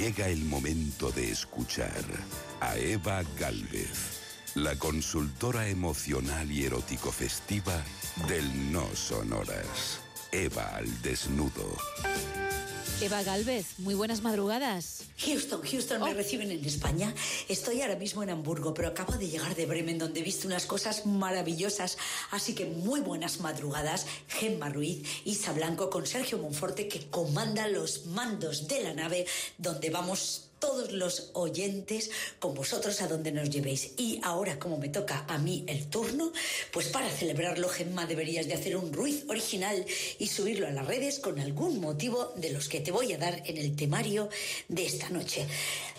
Llega el momento de escuchar a Eva Galvez, la consultora emocional y erótico festiva del No Sonoras. Eva al desnudo. Eva Galvez, muy buenas madrugadas. Houston, Houston, me Oh. reciben en España. Estoy ahora mismo en Hamburgo, pero acabo de llegar de Bremen, donde he visto unas cosas maravillosas. Así que muy buenas madrugadas, Gemma Ruiz, Isa Blanco, con Sergio Monforte, que comanda los mandos de la nave, donde vamos todos los oyentes con vosotros a donde nos llevéis. Y ahora, como me toca a mí el turno, pues para celebrarlo, Gemma, deberías de hacer un Ruiz original y subirlo a las redes con algún motivo de los que te voy a dar en el temario de esta noche.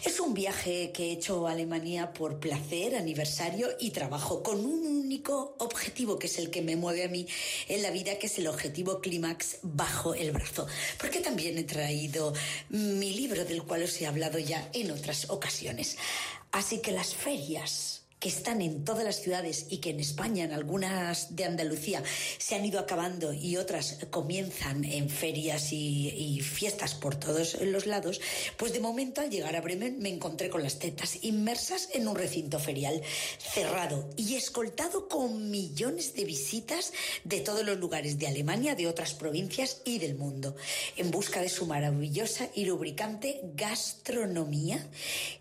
Es un viaje que he hecho a Alemania por placer, aniversario y trabajo, con un único objetivo, que es el que me mueve a mí en la vida, que es el objetivo clímax bajo el brazo. Porque también he traído mi libro del cual os he hablado ya en otras ocasiones. Así que las ferias que están en todas las ciudades y que en España, en algunas de Andalucía, se han ido acabando y otras comienzan en ferias y, fiestas por todos los lados, pues de momento al llegar a Bremen me encontré con las tetas inmersas en un recinto ferial cerrado y escoltado con millones de visitas de todos los lugares de Alemania, de otras provincias y del mundo, en busca de su maravillosa y lubricante gastronomía,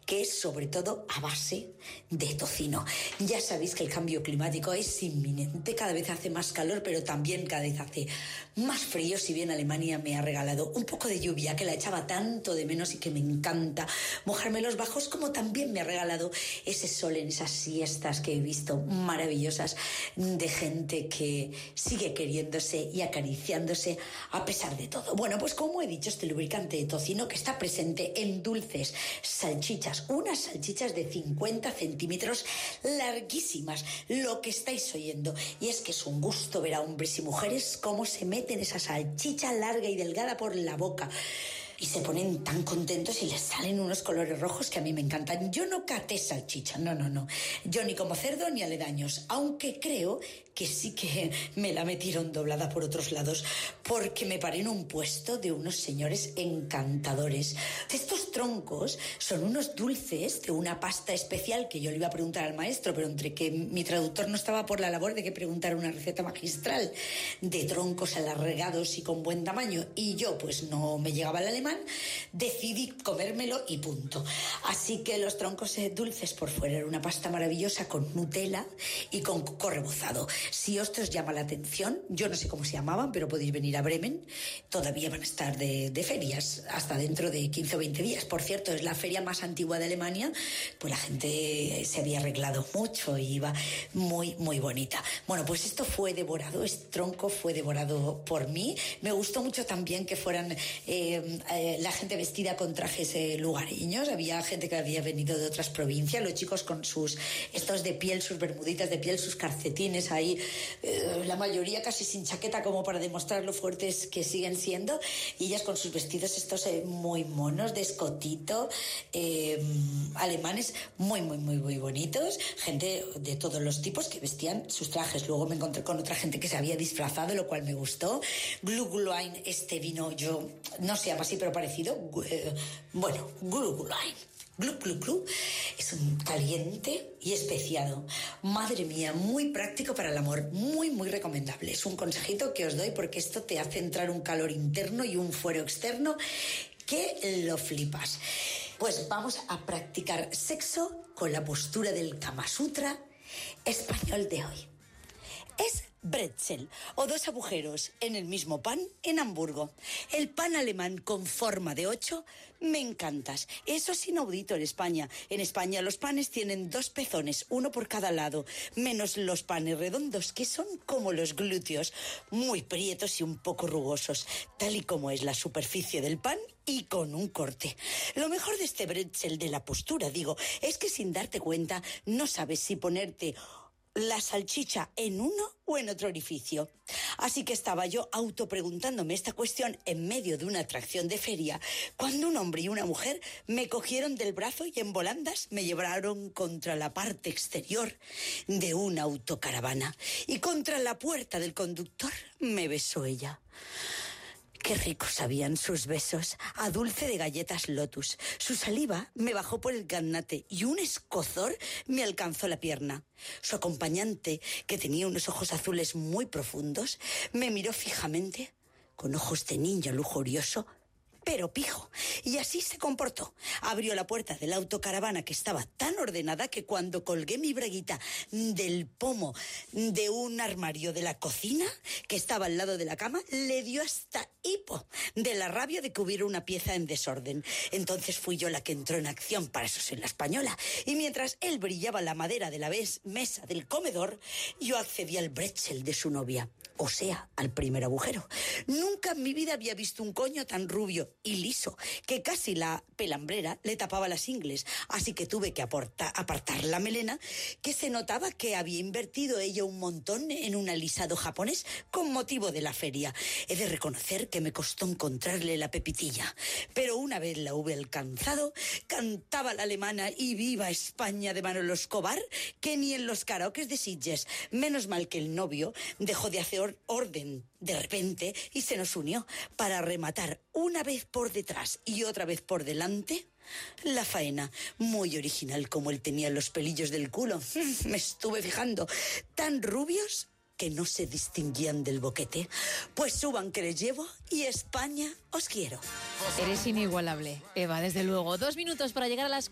que es sobre todo a base de tocino. Ya sabéis que el cambio climático es inminente, cada vez hace más calor, pero también cada vez hace más frío, si bien Alemania me ha regalado un poco de lluvia, que la echaba tanto de menos y que me encanta mojarme los bajos, como también me ha regalado ese sol en esas siestas que he visto maravillosas de gente que sigue queriéndose y acariciándose a pesar de todo. Bueno, pues como he dicho, este lubricante de tocino que está presente en dulces salchichas, unas salchichas de 50 centímetros larguísimas, lo que estáis oyendo. Y es que es un gusto ver a hombres y mujeres cómo se meten esa salchicha larga y delgada por la boca. Y se ponen tan contentos y les salen unos colores rojos que a mí me encantan. Yo no caté salchicha, no, no, no. Yo ni como cerdo ni aledaños, aunque creo que sí que me la metieron doblada por otros lados, porque me paré en un puesto de unos señores encantadores. Estos troncos son unos dulces de una pasta especial que yo le iba a preguntar al maestro, pero entre que mi traductor no estaba por la labor de que preguntara una receta magistral de troncos alargados y con buen tamaño, y yo pues no me llegaba el alemán, decidí comérmelo y punto. Así que los troncos eh, dulces por fuera era una pasta maravillosa con Nutella y con coco rebozado. Si esto os llama la atención, yo no sé cómo se llamaban, pero podéis venir a Bremen. Todavía van a estar de, ferias hasta dentro de 15 o 20 días. Por cierto, es la feria más antigua de Alemania, pues la gente se había arreglado mucho y iba muy, muy bonita. Bueno, pues esto fue devorado, este tronco fue devorado por mí. Me gustó mucho también que fueran eh, eh, la gente vestida con trajes eh, lugareños. Había gente que había venido de otras provincias, los chicos con sus estos de piel, sus bermuditas de piel, sus calcetines ahí, eh, la mayoría casi sin chaqueta como para demostrar lo fuertes que siguen siendo, y ellas con sus vestidos estos eh, muy monos, de escotito, eh, alemanes muy, muy, muy, muy bonitos, gente de todos los tipos que vestían sus trajes. Luego me encontré con otra gente que se había disfrazado, lo cual me gustó. Glühwein, este vino, yo no se llama así, pero parecido. bueno, Glühwein. Glu, glu, glu. Es un caliente y especiado. Madre mía, muy práctico para el amor. Muy, muy recomendable. Es un consejito que os doy porque esto te hace entrar un calor interno y un fuero externo que lo flipas. Pues vamos a practicar sexo con la postura del Kama Sutra español de hoy. Es Bretzel o dos agujeros en el mismo pan en Hamburgo. El pan alemán con forma de ocho, me encantas. Eso es inaudito en España. En España los panes tienen dos pezones, uno por cada lado, menos los panes redondos que son como los glúteos, muy prietos y un poco rugosos, tal y como es la superficie del pan y con un corte. Lo mejor de este Bretzel de la postura, digo, es que sin darte cuenta no sabes si ponerte la salchicha en uno o en otro orificio. Así que estaba yo autopreguntándome esta cuestión en medio de una atracción de feria, cuando un hombre y una mujer me cogieron del brazo y en volandas me llevaron contra la parte exterior de una autocaravana y contra la puerta del conductor me besó ella. Qué ricos sabían sus besos, a dulce de galletas Lotus. Su saliva me bajó por el gannate y un escozor me alcanzó la pierna. Su acompañante, que tenía unos ojos azules muy profundos, me miró fijamente, con ojos de niño lujurioso, pero pijo. Y así se comportó. Abrió la puerta de la autocaravana que estaba tan ordenada que cuando colgué mi braguita del pomo de un armario de la cocina que estaba al lado de la cama, le dio hasta hipo de la rabia de que hubiera una pieza en desorden. Entonces fui yo la que entró en acción, para eso soy la española. Y mientras él brillaba la madera de la mesa del comedor, yo accedí al bretzel de su novia o sea, al primer agujero. Nunca en mi vida había visto un coño tan rubio y liso, que casi la pelambrera le tapaba las ingles, así que tuve que apartar la melena, que se notaba que había invertido ella un montón en un alisado japonés con motivo de la feria. He de reconocer que me costó encontrarle la pepitilla, pero una vez la hube alcanzado, cantaba la alemana y viva España de Manolo Escobar, que ni en los karaokes de Sitges. Menos mal que el novio dejó de hacer orden de repente y se nos unió para rematar una vez por detrás y otra vez por delante la faena, muy original como él tenía los pelillos del culo. Me estuve fijando, tan rubios que no se distinguían del boquete. Pues suban que les llevo y España os quiero. Eres inigualable, Eva, desde luego. Dos minutos para llegar a las